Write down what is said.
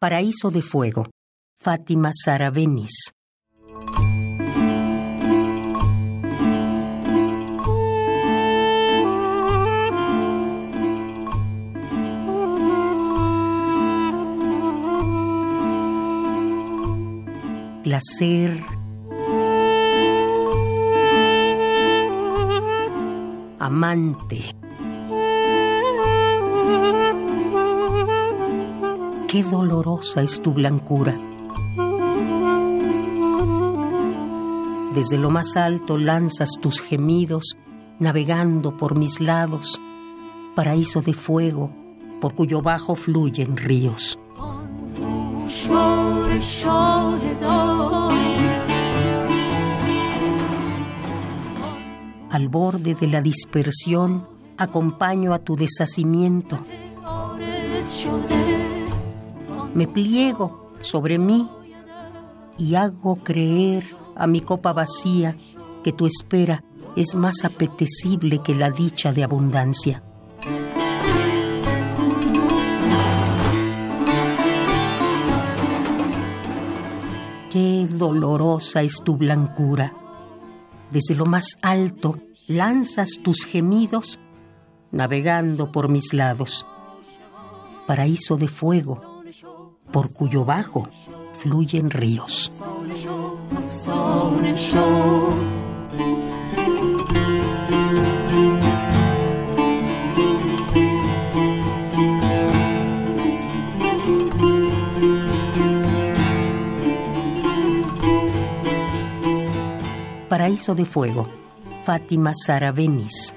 Paraíso de Fuego, Fátima Saravenis. Placer. Amante. Qué dolorosa es tu blancura. Desde lo más alto lanzas tus gemidos, navegando por mis lados, paraíso de fuego, por cuyo bajo fluyen ríos. Al borde de la dispersión, acompaño a tu deshacimiento me pliego sobre mí y hago creer a mi copa vacía que tu espera es más apetecible que la dicha de abundancia. Qué dolorosa es tu blancura. Desde lo más alto lanzas tus gemidos navegando por mis lados. Paraíso de fuego por cuyo bajo fluyen ríos. Paraíso de Fuego, Fátima Saravenis.